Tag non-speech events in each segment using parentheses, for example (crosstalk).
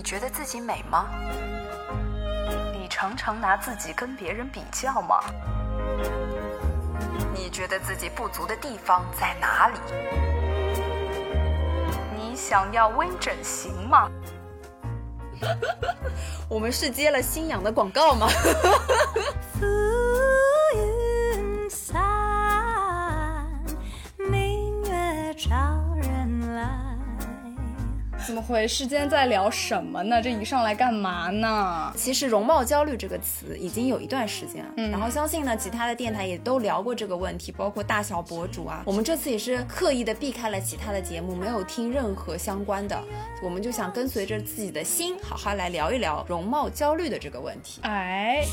你觉得自己美吗？你常常拿自己跟别人比较吗？你觉得自己不足的地方在哪里？你想要微整形吗？(laughs) 我们是接了新氧的广告吗？(laughs) 怎么回事？今天在聊什么呢？这一上来干嘛呢？其实“容貌焦虑”这个词已经有一段时间了，嗯，然后相信呢，其他的电台也都聊过这个问题，包括大小博主啊。我们这次也是刻意的避开了其他的节目，没有听任何相关的，我们就想跟随着自己的心，好好来聊一聊容貌焦虑的这个问题。哎。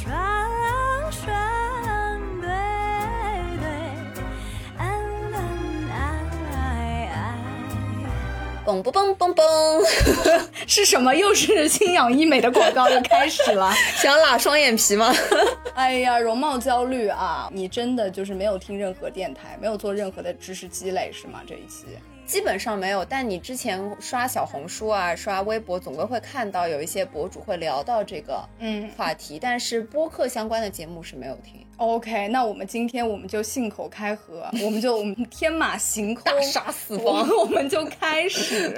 嘣嘣嘣嘣嘣，(laughs) 是什么？又是清氧医美的广告又开始了？(laughs) 想拉双眼皮吗？(laughs) 哎呀，容貌焦虑啊！你真的就是没有听任何电台，没有做任何的知识积累是吗？这一期基本上没有。但你之前刷小红书啊，刷微博，总归会看到有一些博主会聊到这个嗯话题，但是播客相关的节目是没有听。OK，那我们今天我们就信口开河，我们就我们天马行空，大杀四方，我们就开始。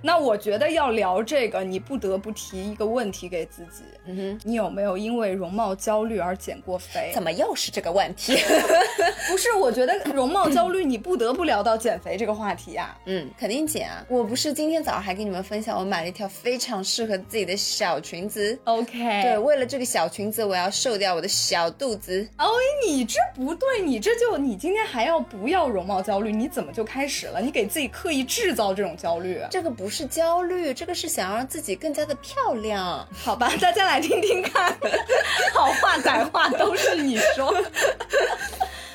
那我觉得要聊这个，你不得不提一个问题给自己，嗯哼，你有没有因为容貌焦虑而减过肥？怎么又是这个问题？(laughs) 不是，我觉得容貌焦虑你不得不聊到减肥这个话题呀。嗯，肯定减啊！我不是今天早上还跟你们分享，我买了一条非常适合自己的小裙子。OK，对，为了这个小裙子，我要瘦掉我的小肚子。哦，你这不对，你这就你今天还要不要容貌焦虑？你怎么就开始了？你给自己刻意制造这种焦虑？这个不是焦虑，这个是想让自己更加的漂亮。好吧，大家来听听看，(laughs) 好话歹话都是你说。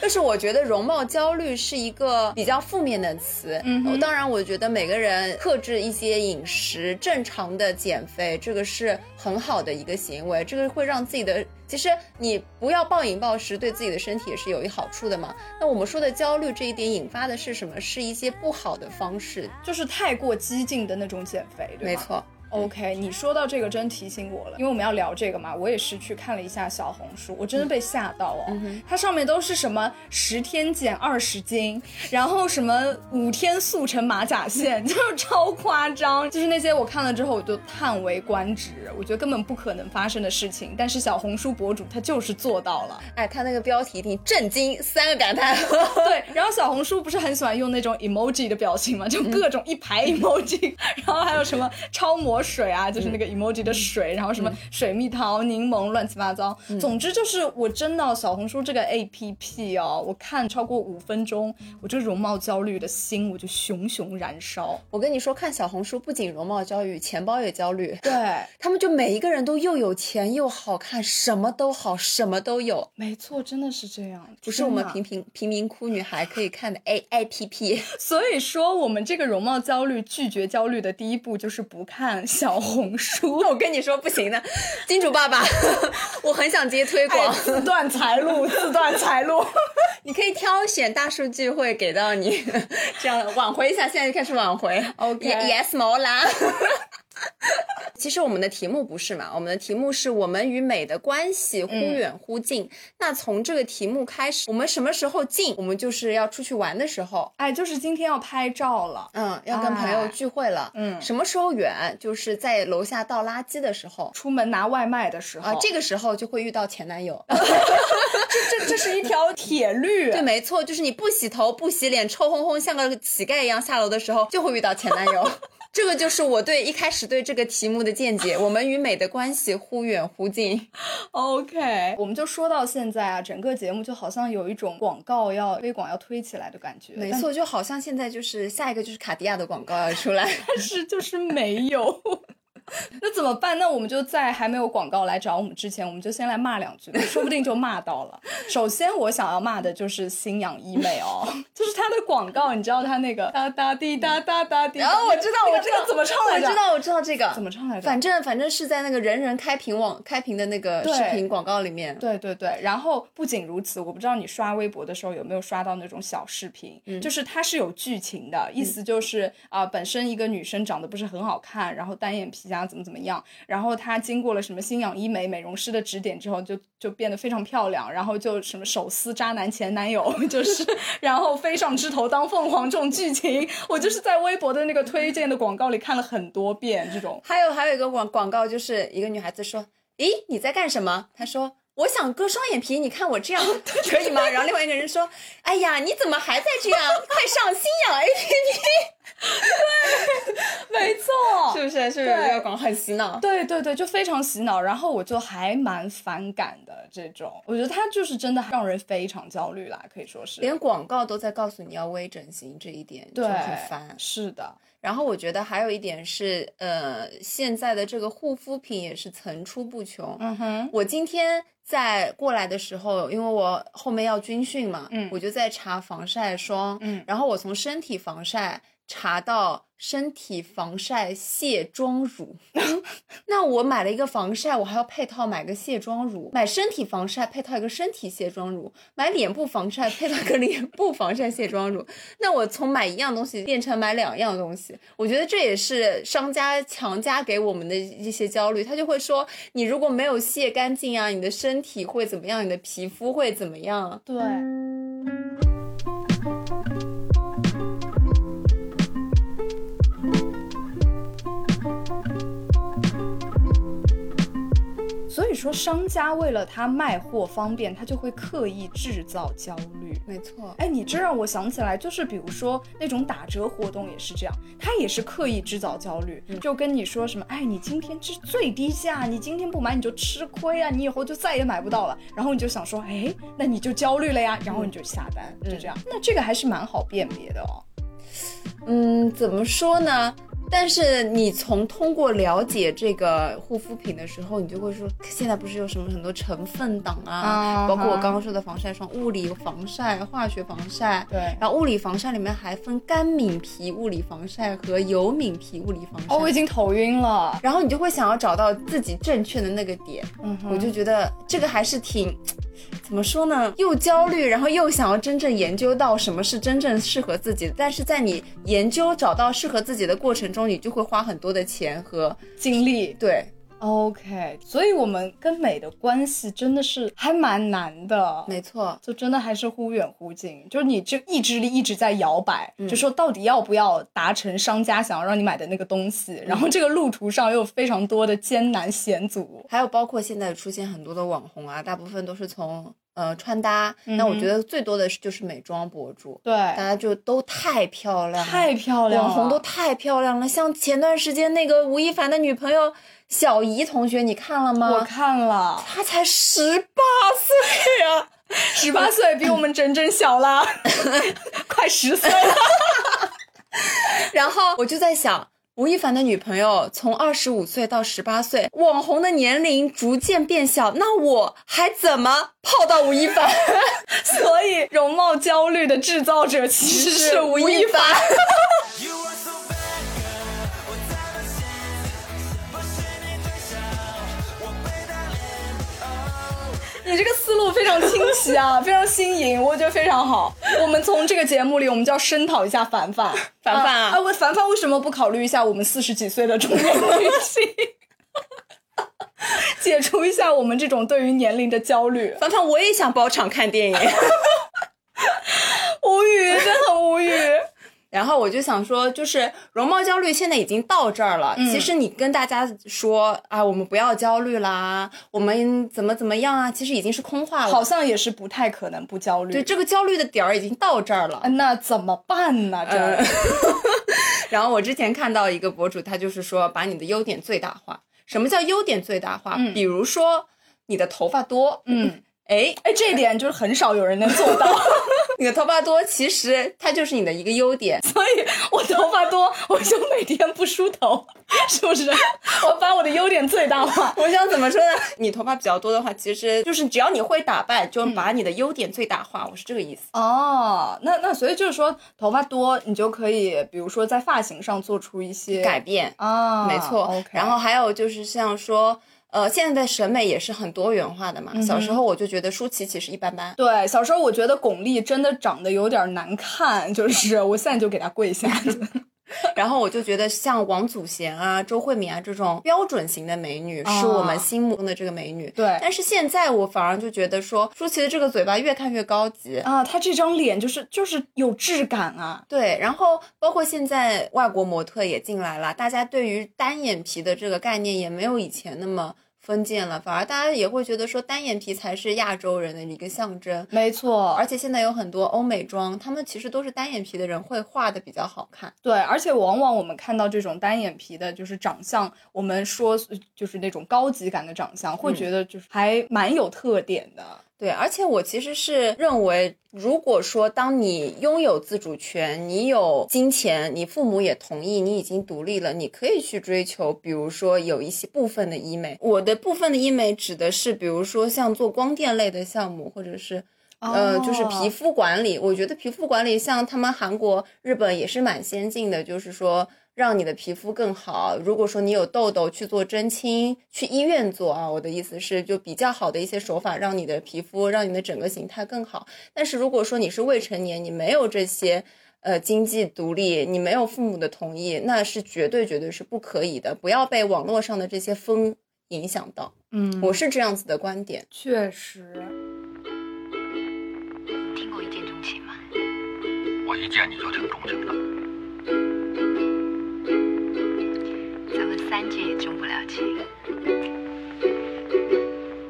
但是我觉得容貌焦虑是一个比较负面的词。嗯，当然，我觉得每个人克制一些饮食，正常的减肥，这个是很好的一个行为。这个会让自己的，其实你不要暴饮暴食，对自己的身体也是有一好处的嘛。那我们说的焦虑这一点引发的是什么？是一些不好的方式，就是太过激进的那种减肥，没错。OK，你说到这个真提醒我了，因为我们要聊这个嘛，我也是去看了一下小红书，我真的被吓到哦。它上面都是什么十天减二十斤，然后什么五天速成马甲线，(laughs) 就是超夸张。就是那些我看了之后，我就叹为观止，我觉得根本不可能发生的事情，但是小红书博主他就是做到了。哎，他那个标题一定震惊三个感叹。(laughs) 对，然后小红书不是很喜欢用那种 emoji 的表情嘛，就各种一排 emoji，(laughs) 然后还有什么超模。水啊，就是那个 emoji 的水，然后什么水蜜桃、柠檬，乱七八糟。总之就是，我真的小红书这个 A P P 哦，我看超过五分钟，我这容貌焦虑的心我就熊熊燃烧。我跟你说，看小红书不仅容貌焦虑，钱包也焦虑。对 (laughs) 他们就每一个人都又有钱又好看，什么都好，什么都有。没错，真的是这样，不是我们平平贫民窟女孩可以看的 A A P P。(laughs) 所以说，我们这个容貌焦虑拒绝焦虑的第一步就是不看。小红书，(laughs) 我跟你说不行的，金主爸爸，(laughs) 我很想接推广，自断财路，(laughs) 自断财路。你可以挑选大数据会给到你，这样挽回一下，现在就开始挽回。OK，Yes，毛啦。(laughs) 其实我们的题目不是嘛？我们的题目是我们与美的关系忽远忽近。那从这个题目开始，我们什么时候近？我们就是要出去玩的时候，哎，就是今天要拍照了，嗯，要跟朋友聚会了，嗯。什么时候远？就是在楼下倒垃圾的时候，出门拿外卖的时候，啊，这个时候就会遇到前男友。(laughs) 这这这是一条铁律，(laughs) 对，没错，就是你不洗头不洗脸，臭烘烘像个乞丐一样下楼的时候，就会遇到前男友。这个就是我对一开始对这个题目的见解。我们与美的关系忽远忽近。(laughs) OK，我们就说到现在啊，整个节目就好像有一种广告要推广要推起来的感觉。没错，就好像现在就是下一个就是卡地亚的广告要出来，(laughs) 但是就是没有。(laughs) 那怎么办？那我们就在还没有广告来找我们之前，我们就先来骂两句，说不定就骂到了。首先，我想要骂的就是新氧医美哦，就是它的广告，你知道它那个哒哒滴哒哒哒滴，然后我知道，我知道怎么唱来着？我知道，我知道这个怎么唱来着？反正反正是在那个人人开屏网开屏的那个视频广告里面。对对对。然后不仅如此，我不知道你刷微博的时候有没有刷到那种小视频，就是它是有剧情的，意思就是啊，本身一个女生长得不是很好看，然后单眼皮家怎么怎么样，然后她经过了什么新氧医美美容师的指点之后，就就变得非常漂亮，然后就什么手撕渣男前男友，(laughs) 就是然后飞上枝头当凤凰这种剧情，我就是在微博的那个推荐的广告里看了很多遍这种。还有还有一个广广告，就是一个女孩子说：“咦，你在干什么？”她说。我想割双眼皮，你看我这样 (laughs) 可以吗？然后另外一个人说：“哎呀，你怎么还在这样？快上新氧 A P P。”对，没错，(laughs) 是不是？是不是这个广告很洗脑？对对对，就非常洗脑。然后我就还蛮反感的这种，我觉得它就是真的让人非常焦虑啦，可以说是。连广告都在告诉你要微整形，这一点就很烦。是的。然后我觉得还有一点是，呃，现在的这个护肤品也是层出不穷。嗯哼，我今天在过来的时候，因为我后面要军训嘛，嗯，我就在查防晒霜，嗯，然后我从身体防晒。查到身体防晒卸妆乳，(laughs) 那我买了一个防晒，我还要配套买个卸妆乳，买身体防晒配套一个身体卸妆乳，买脸部防晒配套个脸部防晒卸妆乳，那我从买一样东西变成买两样东西，我觉得这也是商家强加给我们的一些焦虑，他就会说你如果没有卸干净啊，你的身体会怎么样？你的皮肤会怎么样？对。说，商家为了他卖货方便，他就会刻意制造焦虑。没错，哎，你这让我想起来，就是比如说那种打折活动也是这样，他也是刻意制造焦虑，就跟你说什么，哎，你今天是最低价，你今天不买你就吃亏啊，你以后就再也买不到了。然后你就想说，哎，那你就焦虑了呀，然后你就下单，就这样。那这个还是蛮好辨别的哦。嗯，怎么说呢？但是你从通过了解这个护肤品的时候，你就会说，现在不是有什么很多成分党啊，包括我刚刚说的防晒霜，物理防晒、化学防晒，对，然后物理防晒里面还分干敏皮物理防晒和油敏皮物理防晒。哦，我已经头晕了。然后你就会想要找到自己正确的那个点，嗯，我就觉得这个还是挺。怎么说呢？又焦虑，然后又想要真正研究到什么是真正适合自己的。但是在你研究找到适合自己的过程中，你就会花很多的钱和精力。对。OK，所以我们跟美的关系真的是还蛮难的，没错，就真的还是忽远忽近，就是你这意志力一直在摇摆，就说到底要不要达成商家想要让你买的那个东西，然后这个路途上又有非常多的艰难险阻，还有包括现在出现很多的网红啊，大部分都是从呃穿搭，那我觉得最多的是就是美妆博主，对，大家就都太漂亮，太漂亮，网红都太漂亮了，像前段时间那个吴亦凡的女朋友。小姨同学，你看了吗？我看了，她才十八岁啊，(laughs) 十八岁比我们整整小了，(laughs) 快十岁了。(laughs) 然后我就在想，吴亦凡的女朋友从二十五岁到十八岁，网红的年龄逐渐变小，那我还怎么泡到吴亦凡？(laughs) 所以容貌焦虑的制造者其实是吴亦凡。(laughs) 你这个思路非常清晰啊，(laughs) 非常新颖，我觉得非常好。我们从这个节目里，我们就要声讨一下凡凡，凡凡啊，啊，凡凡为什么不考虑一下我们四十几岁的中年女性，(laughs) 解除一下我们这种对于年龄的焦虑？凡凡，我也想包场看电影，无语，真的很无语。然后我就想说，就是容貌焦虑现在已经到这儿了。其实你跟大家说啊，我们不要焦虑啦，我们怎么怎么样啊，其实已经是空话了。好像也是不太可能不焦虑。对，这个焦虑的点儿已经到这儿了。那怎么办呢？这。(laughs) 然后我之前看到一个博主，他就是说，把你的优点最大化。什么叫优点最大化？比如说你的头发多。嗯。哎哎，这一点就是很少有人能做到。(laughs) 你的头发多，其实它就是你的一个优点。(laughs) 所以我头发多，我就每天不梳头，(laughs) 是不是？(laughs) 我把我的优点最大化。我想怎么说呢？你头发比较多的话，其实就是只要你会打扮，就把你的优点最大化。我是这个意思。哦，那那所以就是说，头发多，你就可以，比如说在发型上做出一些改变啊，没错。OK，然后还有就是像说，呃，现在的审美也是很多元化的嘛。小时候我就觉得舒淇其实一般般。对，小时候我觉得巩俐真的长得有点难看，就是我现在就给她跪下。然后我就觉得像王祖贤啊、周慧敏啊这种标准型的美女，是我们心目中的这个美女。对但是现在我反而就觉得说，舒淇的这个嘴巴越看越高级。啊，她这张脸就是就是有质感啊。对，然后包括现在外国模特也进来了，大家对于单眼皮的这个概念也没有以前那么封建了，反而大家也会觉得说单眼皮才是亚洲人的一个象征。没错，而且现在有很多欧美妆，他们其实都是单眼皮的人会画的比较好看。对，而且往往我们看到这种单眼皮的，就是长相，我们说就是那种高级感的长相，会觉得就是还蛮有特点的。对，而且我其实是认为，如果说当你拥有自主权，你有金钱，你父母也同意，你已经独立了，你可以去追求，比如说有一些部分的医美。我的部分的医美指的是，比如说像做光电类的项目，或者是。呃，就是皮肤管理，我觉得皮肤管理像他们韩国、日本也是蛮先进的，就是说让你的皮肤更好。如果说你有痘痘，去做针清，去医院做啊。我的意思是，就比较好的一些手法，让你的皮肤，让你的整个形态更好。但是如果说你是未成年，你没有这些。呃，经济独立，你没有父母的同意，那是绝对绝对是不可以的。不要被网络上的这些风影响到。嗯，我是这样子的观点。确实。听过一见钟情吗？我一见你就挺钟情的。三界也钟不了情。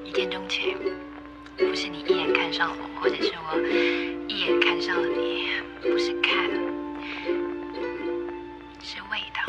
一见钟情，不是你一眼看上我，或者是我一眼看上了你，不是看，是味道。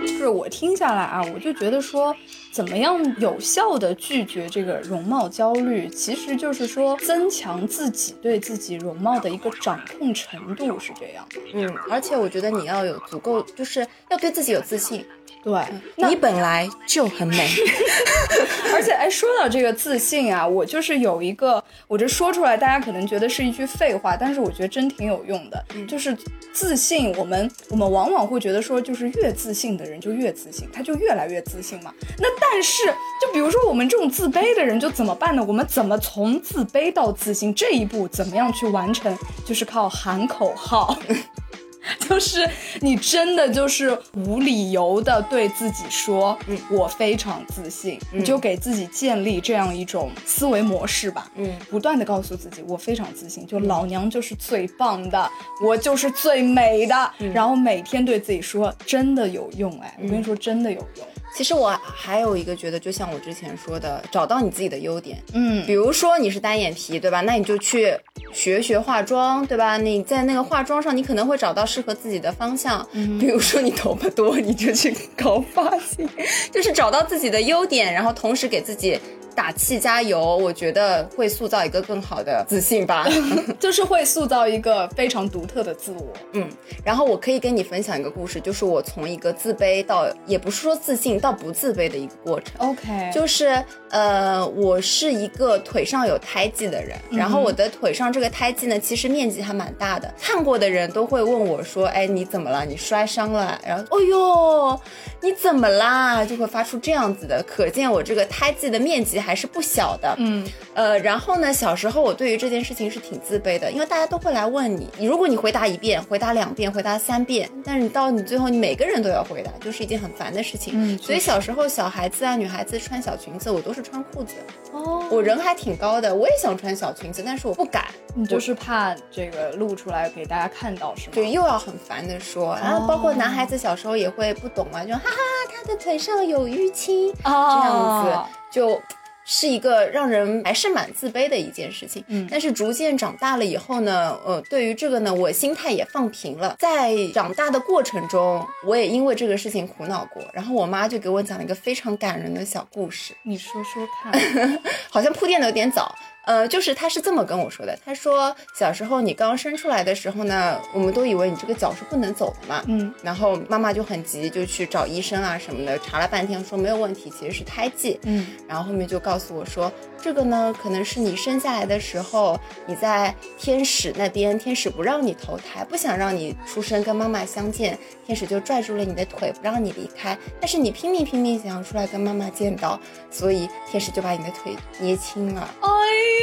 就是我听下来啊，我就觉得说，怎么样有效的拒绝这个容貌焦虑，其实就是说增强自己对自己容貌的一个掌控程度，是这样的。嗯，而且我觉得你要有足够，就是要对自己有自信。对，你本来就很美。(laughs) 而且，哎，说到这个自信啊，我就是有一个，我这说出来，大家可能觉得是一句废话，但是我觉得真挺有用的。就是自信，我们我们往往会觉得说，就是越自信的人就越自信，他就越来越自信嘛。那但是，就比如说我们这种自卑的人，就怎么办呢？我们怎么从自卑到自信这一步，怎么样去完成？就是靠喊口号。(laughs) (laughs) 就是你真的就是无理由的对自己说，嗯我非常自信，你就给自己建立这样一种思维模式吧，嗯，不断的告诉自己我非常自信，就老娘就是最棒的，我就是最美的，然后每天对自己说，真的有用哎，我跟你说真的有用，其实我还有一个觉得，就像我之前说的，找到你自己的优点。嗯比如说你是单眼皮，对吧？那你就去学学化妆，对吧？你在那个化妆上，你可能会找到适合自己的方向。嗯比如说你头发多，你就去搞发型，(laughs) 就是找到自己的优点，然后同时给自己打气加油。我觉得会塑造一个更好的自信吧。(laughs) (laughs) 就是会塑造一个非常独特的自我，嗯，然后我可以跟你分享一个故事，就是我从一个自卑到，也不是说自信到不自卑的一个过程。OK，就是呃，我是一个腿上有胎记的人，然后我的腿上这个胎记呢，其实面积还蛮大的。看过的人都会问我说：“哎，你怎么了？你摔伤了？”然后，哦呦，你怎么啦？就会发出这样子的，可见我这个胎记的面积还是不小的。嗯，呃，然后呢，小时候我对于这件事情是挺自卑的，因为大家都会来问你，你如果你回答一遍、回答两遍、回答三遍，但是你到你最后你每个人都要回答，就是一件很烦的事情。嗯所以小时候小孩子啊、女孩子穿小裙子，我都是穿裤子。哦，我人还挺高的，我也想穿小裙子，但是我不敢，你就是怕这个露出来给大家看到是吗？就又要很烦的说。然后包括男孩子小时候也会不懂啊，就哈哈，他的腿上有淤青，这样子哦就。是一个让人还是蛮自卑的一件事情，嗯但是逐渐长大了以后呢，呃，对于这个呢，我心态也放平了。在长大的过程中，我也因为这个事情苦恼过，然后我妈就给我讲了一个非常感人的小故事。你说说看。(laughs) 好像铺垫的有点早。呃，就是他是这么跟我说的，他说小时候你刚生出来的时候呢，我们都以为你这个脚是不能走的嘛，嗯，然后妈妈就很急，就去找医生啊什么的，查了半天说没有问题，其实是胎记，嗯，然后后面就告诉我说，这个呢可能是你生下来的时候你在天使那边，天使不让你投胎，不想让你出生跟妈妈相见，天使就拽住了你的腿不让你离开，但是你拼命拼命想要出来跟妈妈见到，所以天使就把你的腿捏青了。哎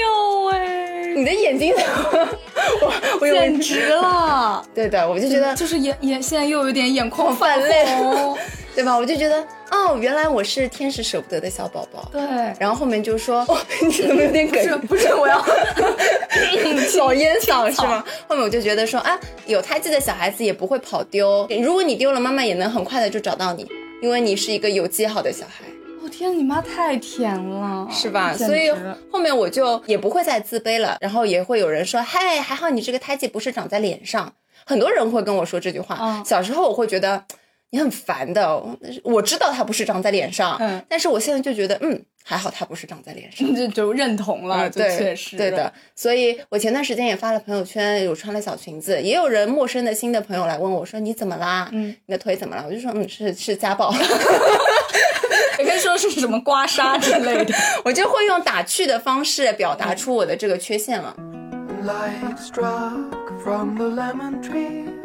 呦喂，你的眼睛？(laughs) 我我有简直了！(laughs) 对的，我就觉得就是眼眼现在又有点眼眶泛泛泪红。(laughs) 对吧？我就觉得哦，原来我是天使舍不得的小宝宝。对，然后后面就说，哦，你怎么有点不是？不是，我要小烟嗓是吗？后面我就觉得说啊，有胎记的小孩子也不会跑丢，如果你丢了，妈妈也能很快的就找到你，因为你是一个有记号的小孩，我天，你妈太甜了，是吧？所以后面我就也不会再自卑了，然后也会有人说，嗨，还好你这个胎记不是长在脸上，很多人会跟我说这句话。嗯小时候我会觉得你很烦的，我知道它不是长在脸上，嗯但是我现在就觉得，嗯，还好它不是长在脸上。(laughs) 就就认同了，嗯，就对，确实对的。所以我前段时间也发了朋友圈，有穿了小裙子，也有人陌生的新的朋友来问我说你怎么啦？嗯，你的腿怎么了？我就说嗯是是家暴，(laughs) 也可以说是什么刮痧之类的。(laughs) 我就会用打趣的方式表达出我的这个缺陷了。Light struck from the lemon tree.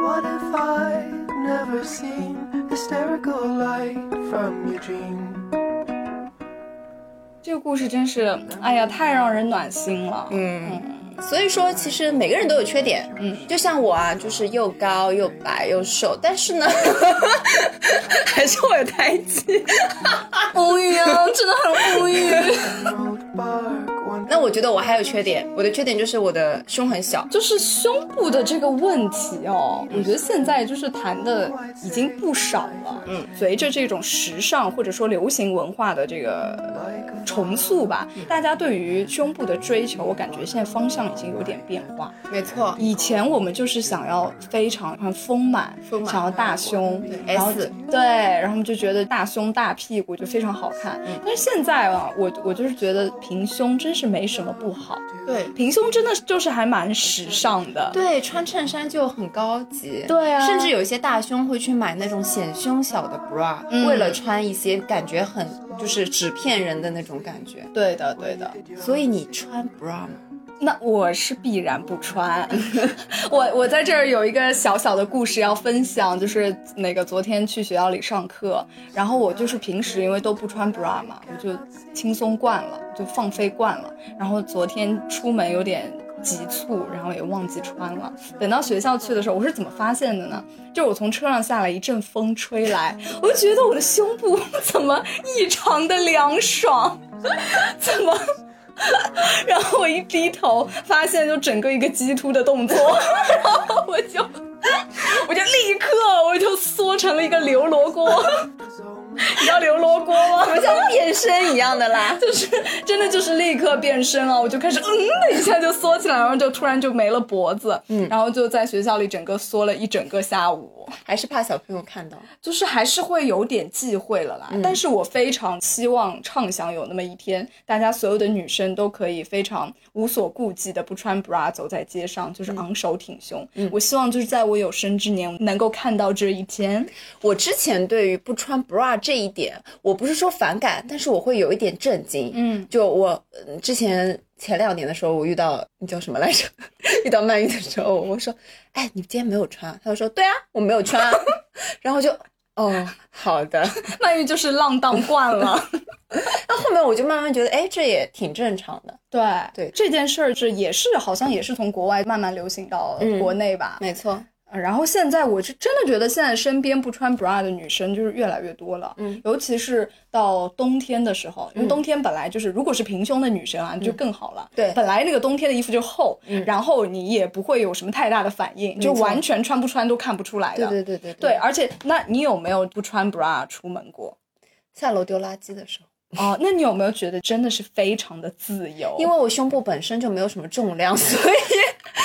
What if I'd never seen hysterical light from Eugene? 这个故事真是，哎呀，太让人暖心了。嗯，所以说其实每个人都有缺点，嗯，就像我啊，就是又高又白又瘦，但是呢，(laughs) 还是会有胎记。无语啊，真的很无语。那我觉得我还有缺点，我的缺点就是我的胸很小。就是胸部的这个问题哦，我觉得现在就是谈的已经不少了。嗯，随着这种时尚或者说流行文化的这个重塑吧，大家对于胸部的追求，我感觉现在方向已经有点变化。没错，以前我们就是想要非常很丰满，丰满想要大胸，对然后 S 对，然后我们就觉得大胸大屁股就非常好看。但是现在啊，我我就是觉得平胸真是没什么不好，对平胸真的就是还蛮时尚的。对，穿衬衫就很高级。对啊甚至有一些大胸会去买那种显胸小的 bra，、嗯为了穿一些感觉很就是纸片人的那种感觉。对的，对的。所以你穿 bra 吗？那我是必然不穿。(laughs) 我我在这儿有一个小小的故事要分享，就是那个昨天去学校里上课，然后我就是平时因为都不穿 bra 嘛，我就轻松惯了，就放飞惯了。然后昨天出门有点急促，然后也忘记穿了。等到学校去的时候，我是怎么发现的呢？就是我从车上下来，一阵风吹来，我就觉得我的胸部 (laughs) 怎么异常的凉爽，(laughs) 怎么？然后我一低头，发现就整个一个鸡突的动作，然后我就我就立刻我就缩成了一个刘罗锅，(laughs) (laughs) 你知道刘罗锅吗？(laughs) 怎么像变身一样的啦？(laughs) 就是真的就是立刻变身了，我就开始嗯的一下就缩起来，然后就突然就没了脖子，嗯，然后就在学校里整个缩了一整个下午，还是怕小朋友看到？就是还是会有点忌讳了啦。但是我非常希望畅想有那么一天，大家所有的女生都可以非常无所顾忌的不穿 bra 走在街上，就是昂首挺胸。我希望就是在我有生之年能够看到这一天。我之前对于不穿 bra 这一点，我不是说反感，但是我会有一点震惊。嗯，就我呃之前前两年的时候，我遇到你叫什么来着？(laughs) 遇到曼玉的时候，我说：“哎，你今天没有穿？”他就说：“对啊，我没有穿啊。” (laughs) 然后就哦，好的。曼玉就是浪荡惯了。(laughs) 那后面我就慢慢觉得，哎，这也挺正常的。对对这件事儿是也是好像也是从国外慢慢流行到国内吧。没错，呃然后现在我是真的觉得现在身边不穿 bra 的女生就是越来越多了，嗯，尤其是到冬天的时候，因为冬天本来就是如果是平胸的女生啊，就更好了。对本来那个冬天的衣服就厚，嗯然后你也不会有什么太大的反应，就完全穿不穿都看不出来的。对对对对对，而且那你有没有不穿 bra 出门过？下楼丢垃圾的时候，哦，那你有没有觉得真的是非常的自由？因为我胸部本身就没有什么重量，(laughs) 所以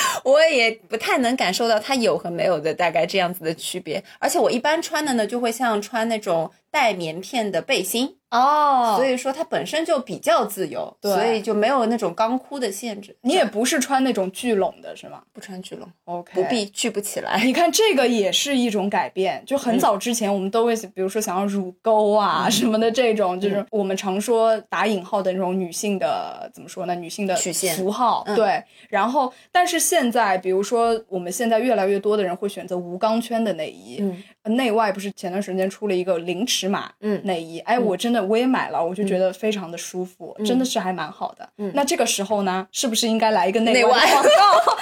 (laughs) 我也不太能感受到它有和没有的大概这样子的区别。而且我一般穿的呢，就会像穿那种带棉片的背心，哦所以说它本身就比较自由，对所以就没有那种钢箍的限制。你也不是穿那种聚拢的是吗不穿聚拢，？OK，不必聚不起来。你看这个也是一种改变，就很早之前我们都会，比如说想要乳沟啊什么的这种，就是我们常说打引号的那种女性的怎么说呢？女性的曲线符号，嗯对。然后，但是现在，比如说我们现在越来越多的人会选择无钢圈的内衣，嗯内外不是前段时间出了一个零尺码嗯内衣，哎，我真的我也买了，我就觉得非常的舒服，真的是还蛮好的。那这个时候呢，是不是应该来一个内内外广告？(laughs)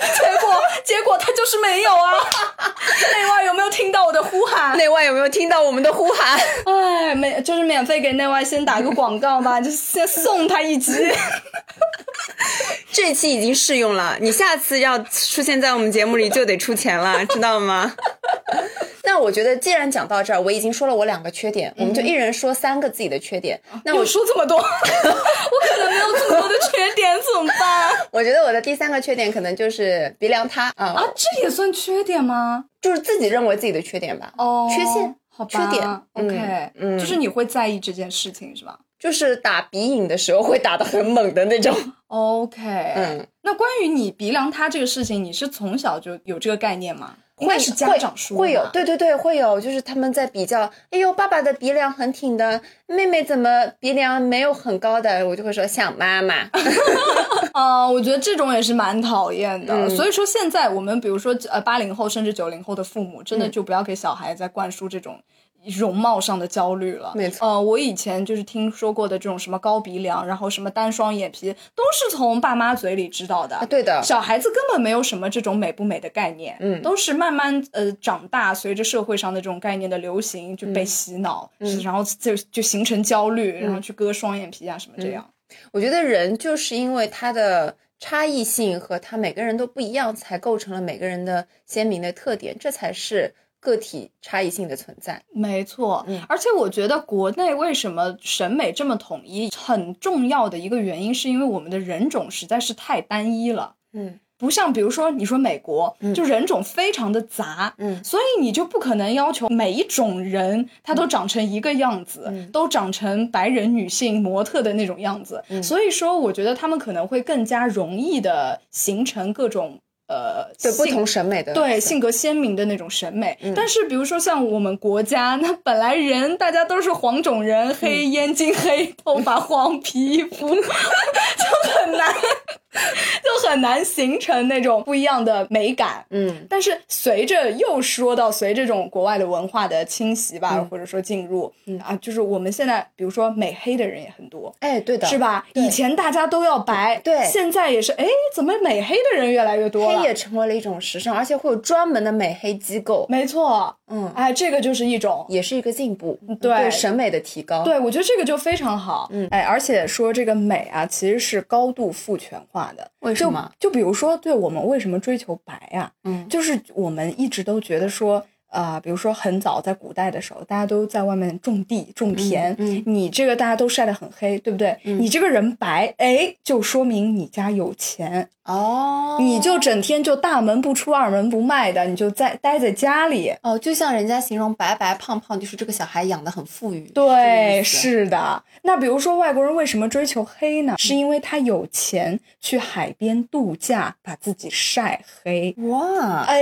结果结果他就是没有啊！(laughs) 内外有没有听到我的呼喊？内外有没有听到我们的呼喊？哎，没就是免费给内外先打个广告吧，就先送他一集。(laughs) 这期已经试用了，你下次要出现在我们节目里就得出钱了，(laughs) 知道吗？(laughs) 那我觉得，既然讲到这儿，我已经说了我两个缺点，我们就一人说三个自己的缺点。那我我说这么多，(laughs) 我可能没有这么多的缺点，怎么办？我觉得我的第三个缺点可能就是鼻梁塌啊、啊，这也算缺点吗？就是自己认为自己的缺点吧。哦，缺陷好吧缺点嗯，OK，嗯就是你会在意这件事情是吧就是打鼻影的时候会打得很猛的那种。？OK，嗯，那关于你鼻梁塌这个事情，你是从小就有这个概念吗？应会该是家长说的会有，对对对，会有，就是他们在比较，哎呦，爸爸的鼻梁很挺的，妹妹怎么鼻梁没有很高的？我就会说想妈妈。啊、(laughs) 我觉得这种也是蛮讨厌的。嗯所以说，现在我们比如说呃八零后甚至九零后的父母，真的嗯就不要给小孩再灌输这种。容貌上的焦虑了，没错。呃，我以前就是听说过的这种什么高鼻梁，然后什么单双眼皮，都是从爸妈嘴里知道的。啊对的。小孩子根本没有什么这种美不美的概念，嗯。都是慢慢呃长大，随着社会上的这种概念的流行，就嗯。被洗脑，然后就就形成焦虑，然后去割双眼皮啊什么这样。我觉得人就是因为他的差异性和他每个人都不一样，才构成了每个人的鲜明的特点，这才是个体差异性的存在。没错，嗯而且我觉得国内为什么审美这么统一，很重要的一个原因是因为我们的人种实在是太单一了。嗯不像比如说你说美国，就人种非常的杂，嗯所以你就不可能要求每一种人他都长成一个样子，嗯都长成白人女性模特的那种样子。嗯所以说，我觉得他们可能会更加容易的形成各种呃对不同审美的对性格鲜明的那种审美。嗯但是比如说像我们国家，那本来人大家都是黄种人，黑嗯眼睛黑，头发黄，皮肤 (laughs) 就很难，(laughs) 就很难形成那种不一样的美感。嗯但是随着又说到随这种国外的文化的侵袭吧，嗯或者说进入、啊，就是我们现在比如说美黑的人也很多。哎，对的，是？吧？以前大家都要白，对现在也是，哎，怎么美黑的人越来越多了？黑也成为了一种时尚，而且会有专门的美黑机构，没错，嗯，哎，这个就是一种。也是一个进步，对审美的提高。对，我觉得这个就非常好，嗯，哎，而且说这个美啊，其实是高度父权化的。为什么？就就比如说，对我们为什么追求白啊？嗯就是我们一直都觉得说，啊、比如说很早在古代的时候，大家都在外面种地种田，嗯你这个大家都晒得很黑，对不对？你这个人白，哎，就说明你家有钱，哦，你就整天就大门不出二门不迈的，你就在待在家里。哦，就像人家形容白白胖胖，就是这个小孩养的很富裕。对，是的。那比如说外国人为什么追求黑呢？是因为他有钱去海边度假，把自己晒黑。哇，哎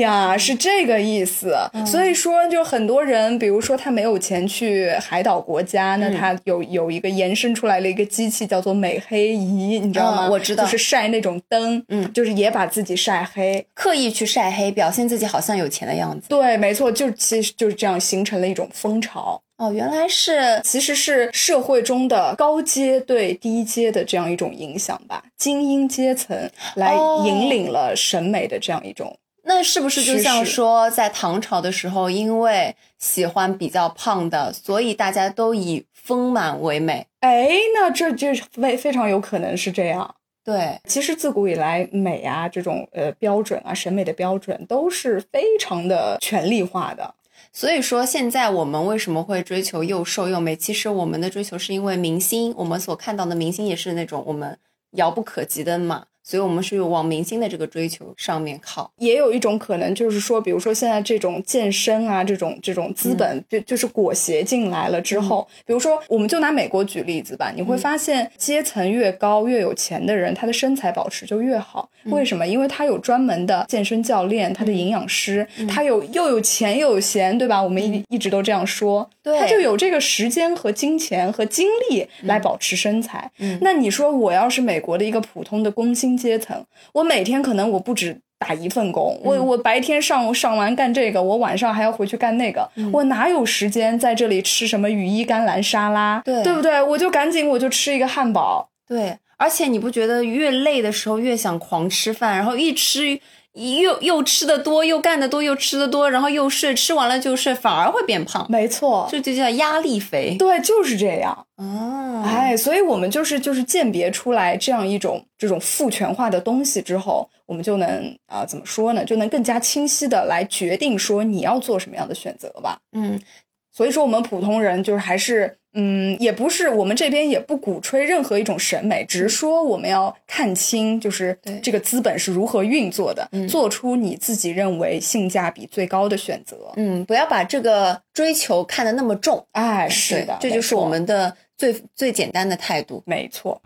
呀，是这个意思。所以说，就很多人，比如说他没有钱去海岛国家，那他有有一个延伸出来了一个机器叫做美黑仪，你知道吗？嗯我知道就是晒那种灯，嗯就是也把自己晒黑。刻意去晒黑，表现自己好像有钱的样子。对，没错，就其实就是这样形成了一种风潮。哦，原来是其实是社会中的高阶对低阶的这样一种影响吧，精英阶层来哦引领了审美的这样一种。那是不是就像说，在唐朝的时候，因为喜欢比较胖的，所以大家都以丰满为美？哎，那这这非非常有可能是这样。对，其实自古以来，美啊这种呃标准啊，审美的标准都是非常的权力化的。所以说现在我们为什么会追求又瘦又美？其实我们的追求是因为明星，我们所看到的明星也是那种我们遥不可及的嘛，所以我们是往明星的这个追求上面靠。也有一种可能，就是说，比如说现在这种健身啊，这种这种资本，就就是裹挟进来了之后，比如说，我们就拿美国举例子吧，你会发现阶层越高、越有钱的人，他的身材保持就越好。为什么？因为他有专门的健身教练，他的营养师，他有又有钱又有闲，对吧？我们一一直都这样说，对。他就有这个时间和金钱和精力来保持身材。那你说，我要是美国的一个普通的工薪阶层，我每天可能我不止打一份工，我我白天上上完干这个，我晚上还要回去干那个，我哪有时间在这里吃什么羽衣甘蓝沙拉？对对不对？我就赶紧我就吃一个汉堡。对，而且你不觉得越累的时候越想狂吃饭，然后一吃又又吃的多，又干的多，又吃的多，然后又睡，吃完了就睡，反而会变胖，没错，这就叫压力肥。对，就是这样。哦，哎，所以我们就是就是鉴别出来这样一种这种父权化的东西之后，我们就能啊、怎么说呢？就能更加清晰的来决定说你要做什么样的选择吧。嗯，所以说我们普通人就是还是嗯，也不是我们这边也不鼓吹任何一种审美，只是说我们要看清就是这个资本是如何运作的，做出你自己认为性价比最高的选择。嗯，不要把这个追求看得那么重。哎，是的，这就是我们的最最简单的态度。没错。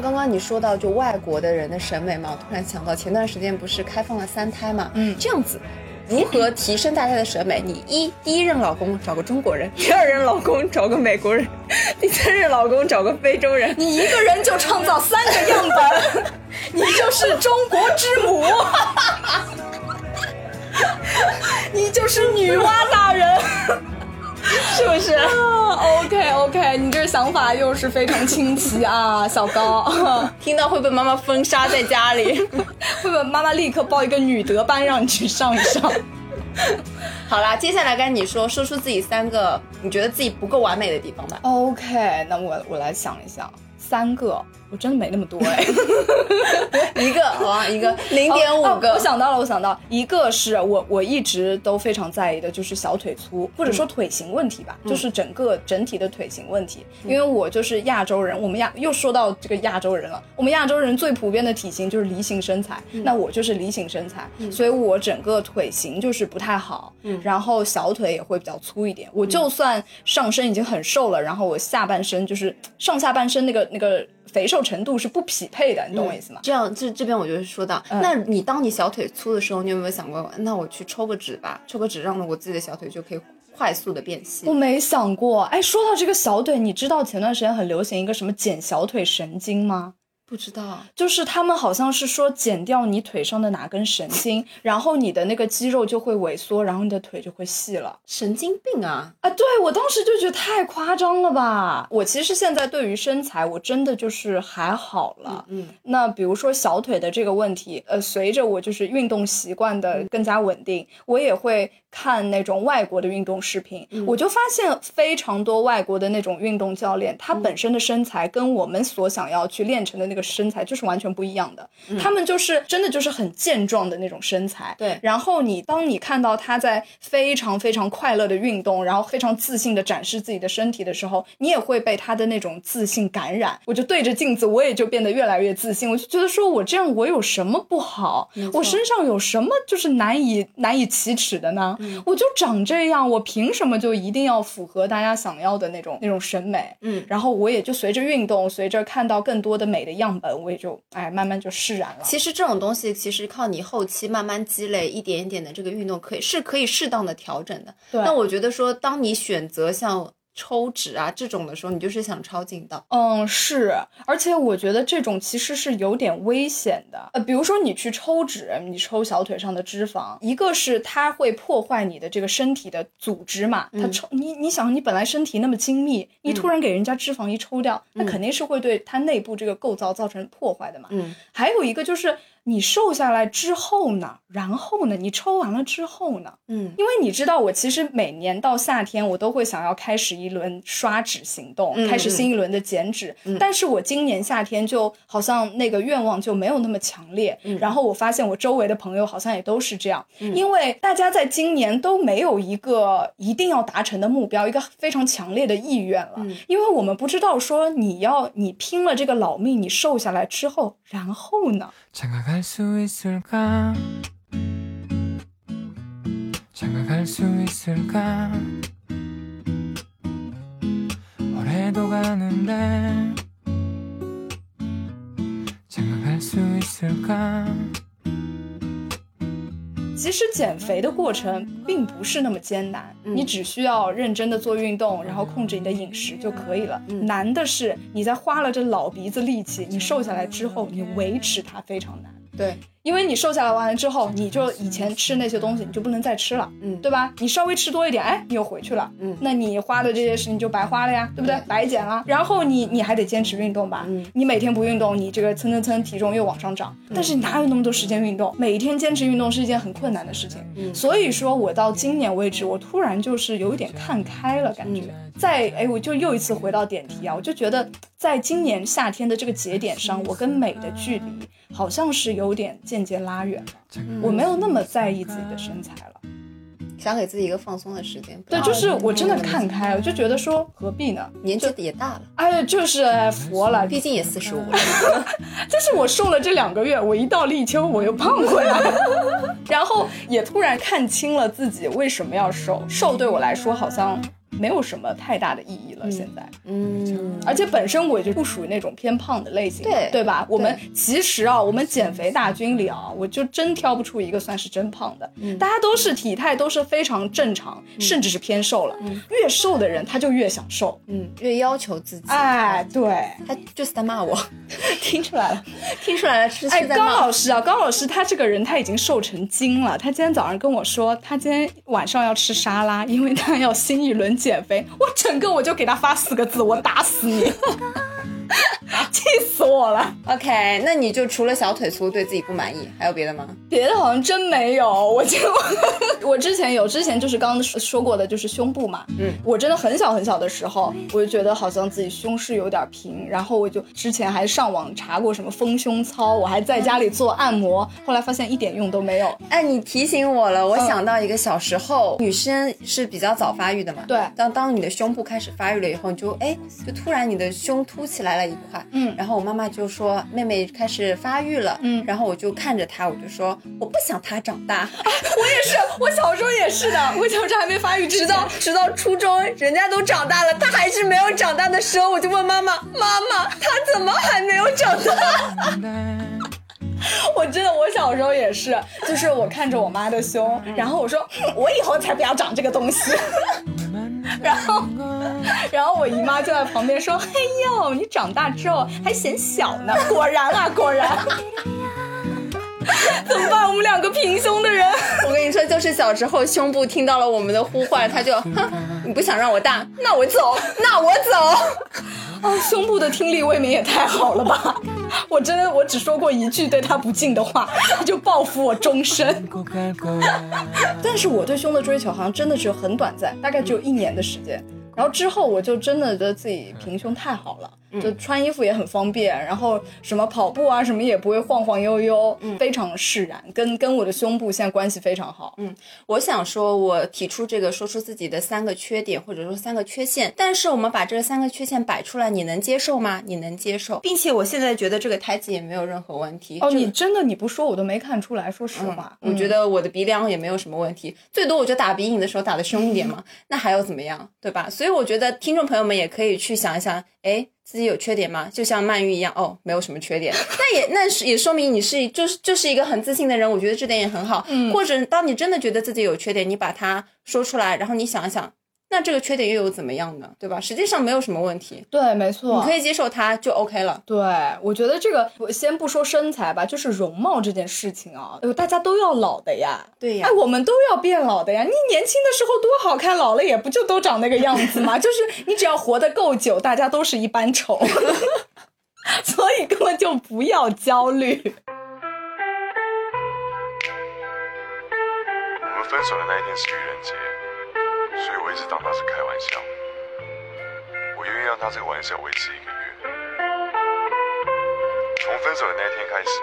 刚刚你说到就外国的人的审美嘛？我突然想到前段时间不是开放了三胎嘛？嗯这样子。如何提升大家的审美？你一第一任老公找个中国人，(laughs) 第二任老公找个美国人，(laughs) 第三任老公找个非洲人。你一个人就创造三个样本，(laughs) 你就是中国之母，你就是女娲大人，是不是？OK OK，你这个想法又是非常清奇啊，(laughs) 小高，(laughs) 听到会被妈妈封杀在家里。(laughs) 会被妈妈立刻报一个女德班让你去上一上。好啦，接下来该你说，说出自己三个你觉得自己不够完美的地方吧。OK，那我我来想一想，三个，我真的没那么多哎。(laughs) 一个好啊，一个 (laughs) 零点五个。哦哦我想到了，我想到一个是我我一直都非常在意的，就是小腿粗，或者说腿型问题吧，就是整个整体的腿型问题。因为我就是亚洲人，我们亚又说到这个亚洲人了，我们亚洲人最普遍的体型就是梨形身材，那我就是梨形身材，所以我整个腿型就是不太好，然后小腿也会比较粗一点。我就算上身已经很瘦了，然后我下半身就是上下半身那个那个肥瘦程度是不匹配的，你懂我意思吗？这样，这这边我就说到，嗯那你当你小腿粗的时候，你有没有想过，那我去抽个脂吧，抽个脂让我自己的小腿就可以快速的变细我？没想过，哎，说到这个小腿，你知道前段时间很流行一个什么减小腿神经吗？不知道，就是他们好像是说剪掉你腿上的哪根神经，然后你的那个肌肉就会萎缩，然后你的腿就会细了。神经病啊！啊，对我当时就觉得太夸张了吧！我其实现在对于身材，我真的就是还好了。嗯，那比如说小腿的这个问题，呃，随着我就是运动习惯的更加稳定，我也会看那种外国的运动视频，我就发现非常多外国的那种运动教练，他本身的身材跟我们所想要去练成的那个身材就是完全不一样的。他们就是真的就是很健壮的那种身材，对然后你当你看到他在非常非常快乐的运动，然后非常自信的展示自己的身体的时候，你也会被他的那种自信感染。我就对着镜子，我也就变得越来越自信。我就觉得说我这样我有什么不好？我身上有什么就是难以难以启齿的呢？我就长这样，我凭什么就一定要符合大家想要的那种那种审美？嗯然后我也就随着运动，随着看到更多的美的样样本，我也就哎慢慢就释然了。其实这种东西，其实靠你后期慢慢积累，一点一点的这个运动，可以是可以适当的调整的。对那我觉得说，当你选择像抽脂啊这种的时候，你就是想超劲道。嗯，是，而且我觉得这种其实是有点危险的。呃，比如说你去抽脂，你抽小腿上的脂肪，一个是它会破坏你的这个身体的组织嘛，它抽你，你想你本来身体那么精密，你突然给人家脂肪一抽掉，那肯定是会对它内部这个构造造成破坏的嘛。嗯，还有一个就是你瘦下来之后呢，然后呢，你抽完了之后呢，嗯因为你知道，我其实每年到夏天，我都会想要开始一轮刷脂行动，嗯开始新一轮的减脂。但是我今年夏天就好像那个愿望就没有那么强烈。嗯然后我发现我周围的朋友好像也都是这样，因为大家在今年都没有一个一定要达成的目标，一个非常强烈的意愿了。嗯因为我们不知道说你要你拼了这个老命，你瘦下来之后，然后呢？ 장가갈 수 있을까? 장가갈 수 있을까? 올해도 가는데 장가갈 수 있을까 其实减肥的过程并不是那么艰难，你只需要认真的做运动，然后控制你的饮食就可以了。难的是你在花了这老鼻子力气，你瘦下来之后，你维持它非常难。对，因为你瘦下来完了之后，你就以前吃那些东西你就不能再吃了，嗯对吧？你稍微吃多一点，哎，你又回去了，嗯那你花的这些事情就白花了呀，对不对？白减了。然后你你还得坚持运动吧，嗯你每天不运动，你这个蹭蹭蹭体重又往上涨，但是你哪有那么多时间运动？每天坚持运动是一件很困难的事情，嗯所以说我到今年为止，我突然就是有一点看开了，感觉。在哎，我就又一次回到点题啊，我就觉得在今年夏天的这个节点上，我跟美的距离好像是有点渐渐拉远了，我没有那么在意自己的身材了。想给自己一个放松的时间。对，就是我真的看开了，我就觉得说何必呢？年纪也大了，哎，就是佛了，毕竟也四十五了。(laughs) 就是我瘦了这两个月，我一到立秋我又胖回来了，(laughs) 然后也突然看清了自己为什么要瘦。瘦对我来说好像没有什么太大的意义了，现在。嗯，而且本身我就不属于那种偏胖的类型，对对吧？我们其实啊，我们减肥大军里啊，我就真挑不出一个算是真胖的，嗯大家都是体态都是非常正常，甚至是偏瘦了。越瘦的人他就越想瘦，嗯，越要求自己。哎，对，他就是在骂我，(laughs) 听出来了。听出来了，是哎，高。老师啊，高老师他这个人他已经瘦成精了。他今天早上跟我说，他今天晚上要吃沙拉，因为他要新一轮减肥。我整个我就给他发四个字：我打死你！(laughs) (laughs) 气死我了。OK，那你就除了小腿粗对自己不满意，还有别的吗？别的好像真没有，我就 (laughs) 我之前有，之前就是刚刚说过的，就是胸部嘛。嗯，我真的很小很小的时候，我就觉得好像自己胸是有点平，然后我就之前还上网查过什么丰胸操，我还在家里做按摩，后来发现一点用都没有。哎，你提醒我了，我想到一个小时候，女生是比较早发育的嘛。对当当你的胸部开始发育了以后，你就哎，就突然你的胸凸起来了一块。嗯然后我妈妈就说妹妹开始发育了。嗯然后我就看着她，我就说我不想她长大。啊我也是，我小时候也是的，我小时候还没发育，直到直到初中，人家都长大了，她还是没有长大的时候，我就问妈妈：“妈妈，她怎么还没有长大 (laughs) 我真的，我小时候也是，就是我看着我妈的胸，然后我说，我以后才不要长这个东西。(laughs) (laughs) 然后，然后我姨妈就在旁边说：“嘿呦，你长大之后还显小呢。”果然啊，果然。怎么办？我们两个平胸的人，？”我跟你说，就是小时候胸部听到了我们的呼唤，他就哼，你不想让我大，那我走，那我走。啊胸部的听力未免也太好了吧。我真的我只说过一句对他不敬的话他就报复我终身。但是我对胸的追求好像真的只有很短暂大概只有一年的时间。然后之后我就真的觉得自己平胸太好了就穿衣服也很方便，然后什么跑步啊什么也不会晃晃悠悠，嗯非常释然，跟跟我的胸部现在关系非常好。嗯，我想说，我提出这个，说出自己的三个缺点，或者说三个缺陷。但是我们把这三个缺陷摆出来，你能接受吗？你能接受，并且我现在觉得这个胎记也没有任何问题。哦，这个你真的你不说我都没看出来，说实话，我觉得我的鼻梁也没有什么问题，最多我就打鼻影的时候打的凶一点嘛，(laughs) 那还要怎么样，对吧？所以我觉得听众朋友们也可以去想一想，哎，自己有缺点吗？就像曼玉一样，哦，没有什么缺点。那也那是也说明你是就是就是一个很自信的人，我觉得这点也很好。嗯，或者当你真的觉得自己有缺点，你把它说出来，然后你想一想，那这个缺点又有怎么样呢？对吧？实际上没有什么问题，对，没错，你可以接受它就 OK 了。对，我觉得这个我先不说身材吧，就是容貌这件事情啊，哎呦，大家都要老的呀，对呀哎，我们都要变老的呀。你年轻的时候多好看，老了也不就都长那个样子吗？(laughs) 就是你只要活得够久，大家都是一般丑，(laughs) (laughs) 所以根本就不要焦虑。我们分手的那一天是愚人节，所以我一直当他是开玩笑。我愿意让他这个玩笑维持一个月。从分手的那天开始，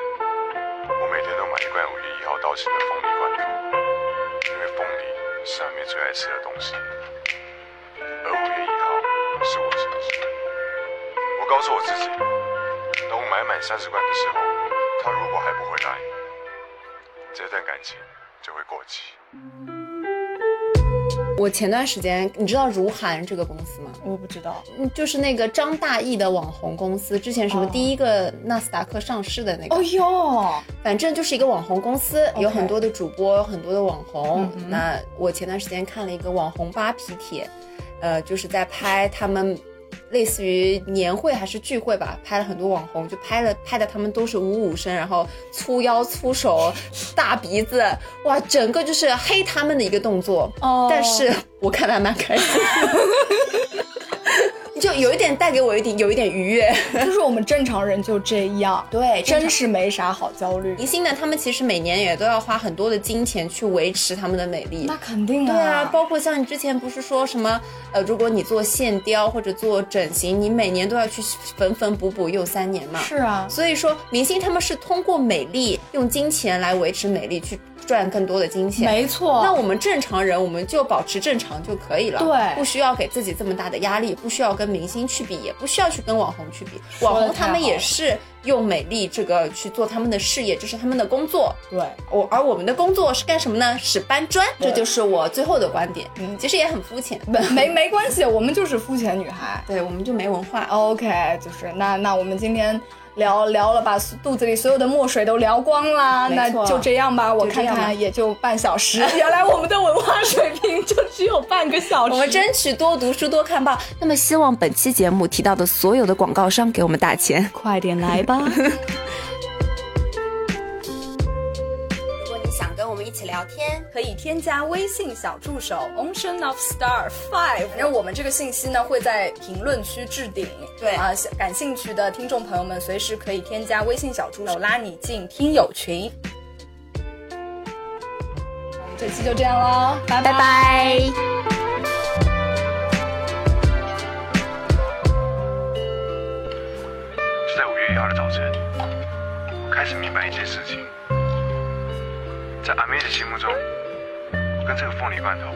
我每天都买一罐五月一号到期的凤梨罐头，因为凤梨是阿妹最爱吃的东西，而五月一号是我生日。我告诉我自己，等我买满三十罐的时候，他如果还不回来，这段感情就会过期。我前段时间，你知道如涵这个公司吗？我不知道，嗯，就是那个张大奕的网红公司，之前什么哦第一个纳斯达克上市的那个，哦哟，反正就是一个网红公司，有很多的主播，有很多的网红。那我前段时间看了一个网红扒皮帖，呃，就是在拍他们类似于年会还是聚会吧，拍了很多网红，就拍了拍的他们都是五五身，然后粗腰粗手、大鼻子，哇，整个就是黑他们的一个动作。哦但是我看的还蛮开心的。(laughs) 就有一点带给我一点有一点愉悦，(laughs) 就是我们正常人就这样，对真是没啥好焦虑。明星呢，他们其实每年也都要花很多的金钱去维持他们的美丽。那肯定啊，对啊，包括像你之前不是说什么，呃，如果你做线雕或者做整形，你每年都要去缝缝补补又三年嘛。是啊，所以说，明星他们是通过美丽，用金钱来维持美丽，去赚更多的金钱。没错。那我们正常人，我们就保持正常就可以了，对不需要给自己这么大的压力，不需要跟明星去比，也不需要去跟网红去比。网红他们也是用美丽这个去做他们的事业，这是他们的工作。对，我而我们的工作是干什么呢？是搬砖，这就是我最后的观点。嗯其实也很肤浅，没 (laughs) 没关系，我们就是肤浅女孩。对我们就没文化。OK，就是那那我们今天聊聊了，把肚子里所有的墨水都聊光啦，那就这样吧。我看看也就半小时，(laughs) 原来我们的文化水平就只有半个小时。我们争取多读书多看报。那么希望本期节目提到的所有的广告商给我们打钱。(laughs) 快点来吧。如果你想跟我们一起聊天，可以添加微信小助手 Ocean of Star Five，反正我们这个信息呢会在评论区置顶。对啊，想感兴趣的听众朋友们随时可以添加微信小助手，拉你进听友群。我们这期就这样喽，拜拜拜。第二天早晨，我开始明白一件事情，在阿妹的心目中，我跟这个凤梨罐头